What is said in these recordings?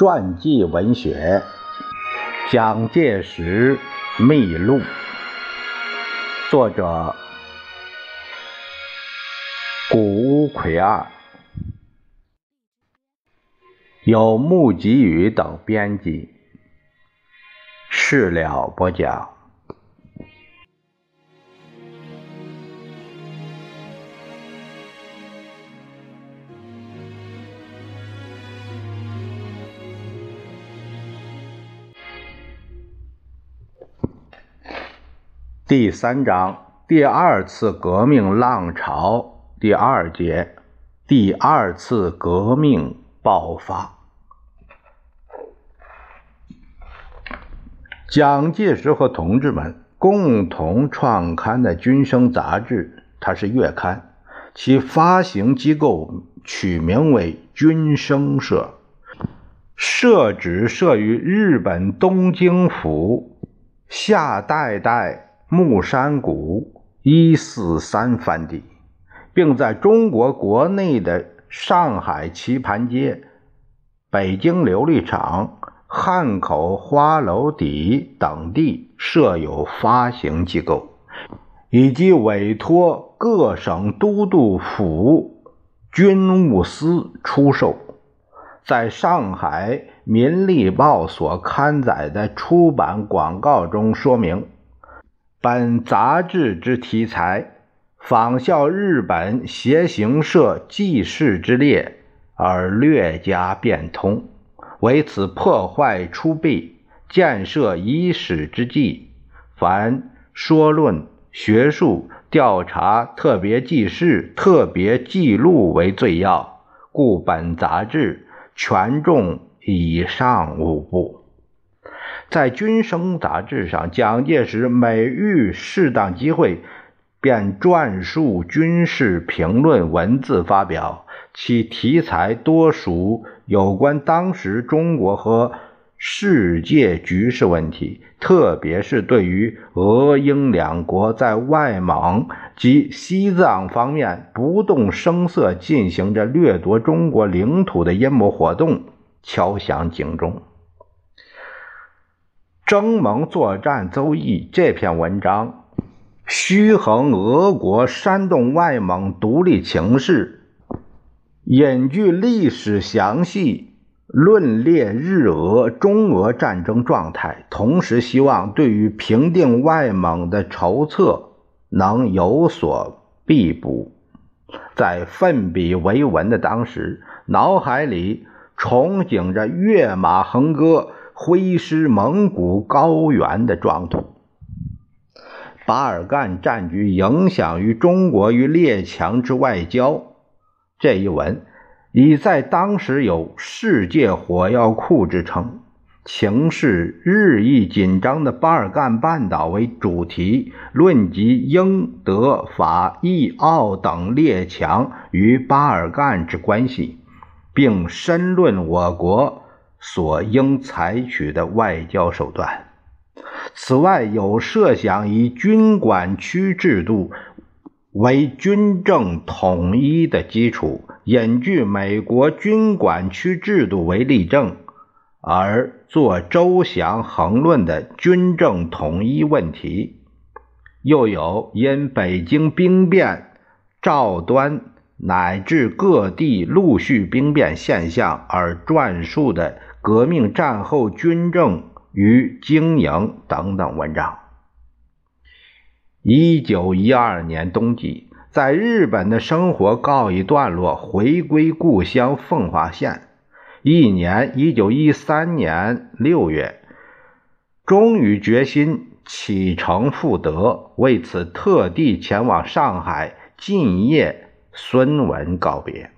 传记文学《蒋介石秘录》，作者古乌奎二，有木吉宇等编辑。事了不讲。第三章，第二次革命浪潮，第二节，第二次革命爆发。蒋介石和同志们共同创刊的《军生》杂志，它是月刊，其发行机构取名为军生社，社址设于日本东京府下代代。木山谷一四三番地，并在中国国内的上海棋盘街、北京琉璃厂、汉口花楼底等地设有发行机构，以及委托各省都督府军务司出售。在上海《民力报》所刊载的出版广告中说明。本杂志之题材仿效日本协行社记事之列，而略加变通，为此破坏出弊，建设遗史之计。凡说论、学术、调查、特别记事、特别记录为最要，故本杂志权重以上五部。在《军生》杂志上，蒋介石每遇适当机会，便撰述军事评论文字发表，其题材多属有关当时中国和世界局势问题，特别是对于俄英两国在外蒙及西藏方面不动声色进行着掠夺中国领土的阴谋活动，敲响警钟。征盟作战邹毅这篇文章，虚衡俄国煽动外蒙独立情势，引据历史详细，论列日俄、中俄战争状态，同时希望对于平定外蒙的筹策能有所必补。在奋笔为文的当时，脑海里憧憬着跃马横戈。挥师蒙古高原的壮图，巴尔干战局影响于中国与列强之外交。这一文已在当时有“世界火药库”之称。情势日益紧张的巴尔干半岛为主题，论及英、德、法、意、奥等列强与巴尔干之关系，并深论我国。所应采取的外交手段。此外，有设想以军管区制度为军政统一的基础，引据美国军管区制度为例证，而作周详横论的军政统一问题。又有因北京兵变、赵端乃至各地陆续兵变现象而撰述的。革命战后军政与经营等等文章。一九一二年冬季，在日本的生活告一段落，回归故乡奉化县。一年，一九一三年六月，终于决心启程复德，为此特地前往上海，进谒孙文告别。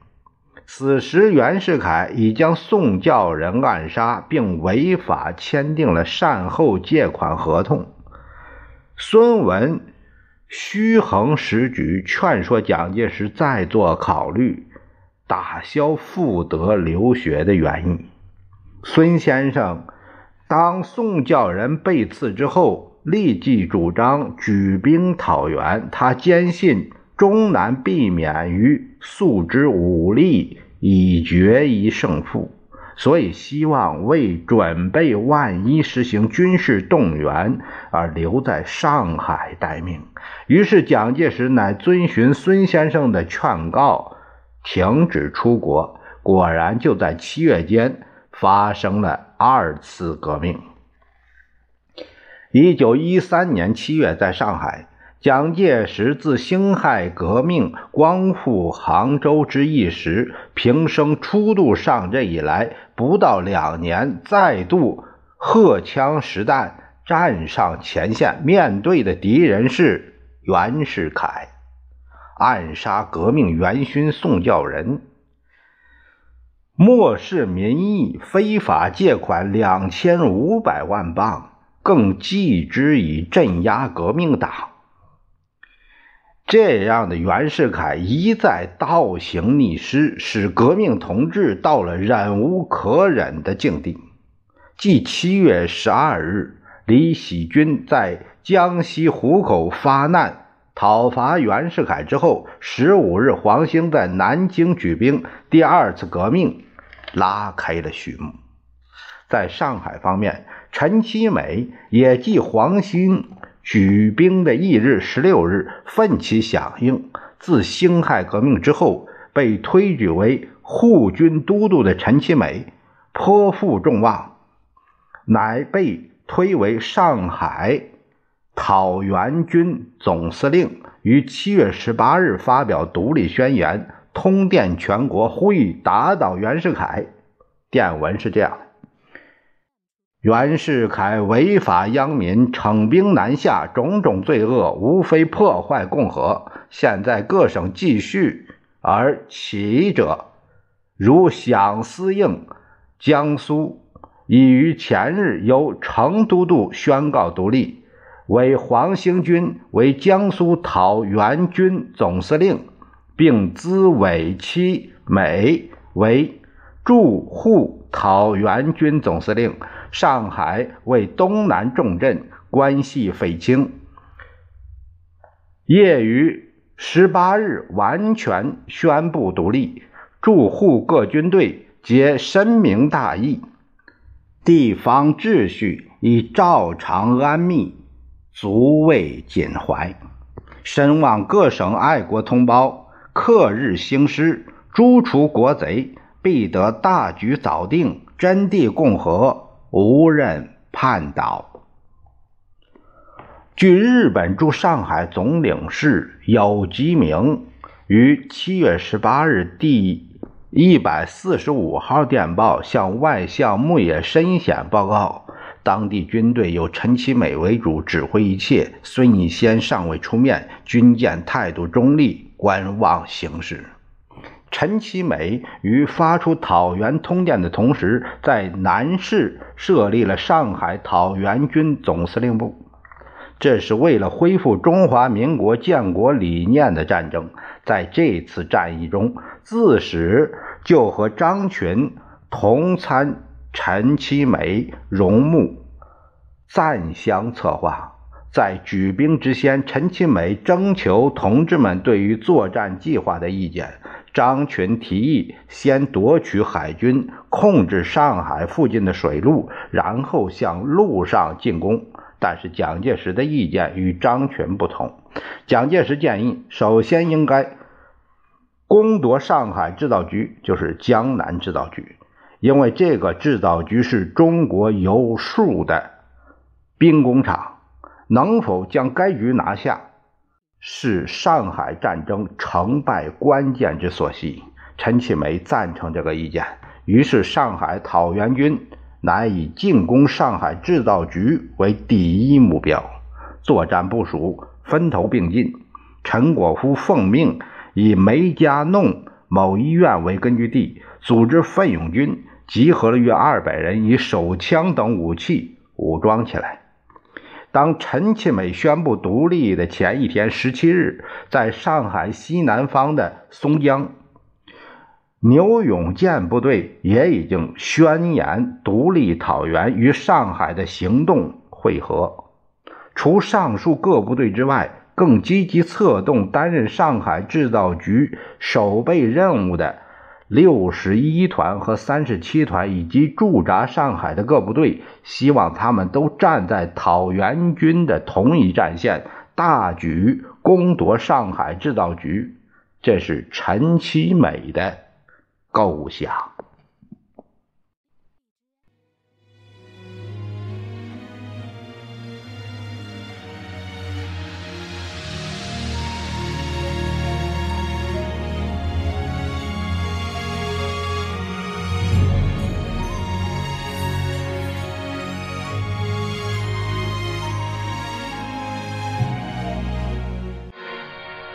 此时，袁世凯已将宋教仁暗杀，并违法签订了善后借款合同。孙文虚衡时局，劝说蒋介石再做考虑，打消复德留学的原意。孙先生当宋教仁被刺之后，立即主张举兵讨袁。他坚信。终难避免于诉之武力以决一胜负，所以希望为准备万一实行军事动员而留在上海待命。于是蒋介石乃遵循孙先生的劝告，停止出国。果然，就在七月间发生了二次革命。一九一三年七月，在上海。蒋介石自辛亥革命光复杭州之役时，平生初度上阵以来，不到两年，再度荷枪实弹站上前线，面对的敌人是袁世凯，暗杀革命元勋宋教仁，漠视民意，非法借款两千五百万镑，更继之以镇压革命党。这样的袁世凯一再倒行逆施，使革命同志到了忍无可忍的境地。继七月十二日李喜军在江西湖口发难讨伐袁世凯之后，十五日黄兴在南京举兵，第二次革命拉开了序幕。在上海方面，陈其美也继黄兴。举兵的翌日，十六日奋起响应。自辛亥革命之后，被推举为护军都督的陈其美颇负众望，乃被推为上海讨袁军总司令。于七月十八日发表独立宣言，通电全国，呼吁打倒袁世凯。电文是这样。袁世凯违法殃民，惩兵南下，种种罪恶，无非破坏共和。现在各省继续而起者，如饗思应、江苏，已于前日由程都督宣告独立，为黄兴军为江苏讨袁军总司令，并资委其美为驻沪讨袁军总司令。上海为东南重镇，关系匪清。业于十八日完全宣布独立，驻沪各军队皆深明大义，地方秩序已照常安谧，足慰襟怀。深望各省爱国同胞克日兴师，诛除国贼，必得大局早定，真谛共和。无人叛倒。据日本驻上海总领事有吉明于七月十八日第一百四十五号电报向外相木野深显报告，当地军队由陈其美为主指挥一切，孙逸仙尚未出面，军舰态度中立，观望形势。陈其美于发出讨袁通电的同时，在南市设立了上海讨袁军总司令部。这是为了恢复中华民国建国理念的战争。在这次战役中，自始就和张群同参陈其美荣木，暂相策划。在举兵之先，陈其美征求同志们对于作战计划的意见。张群提议先夺取海军，控制上海附近的水路，然后向陆上进攻。但是蒋介石的意见与张群不同。蒋介石建议，首先应该攻夺上海制造局，就是江南制造局，因为这个制造局是中国有数的兵工厂。能否将该局拿下？是上海战争成败关键之所系。陈其美赞成这个意见，于是上海讨袁军乃以进攻上海制造局为第一目标。作战部署分头并进。陈果夫奉命以梅家弄某医院为根据地，组织奋勇军，集合了约二百人，以手枪等武器武装起来。当陈其美宣布独立的前一天，十七日，在上海西南方的松江，牛永健部队也已经宣言独立讨袁，与上海的行动会合。除上述各部队之外，更积极策动担任上海制造局守备任务的六十一团和三十七团以及驻扎上海的各部队，希望他们都站在讨袁军的同一战线，大举攻夺上海制造局。这是陈其美的构想。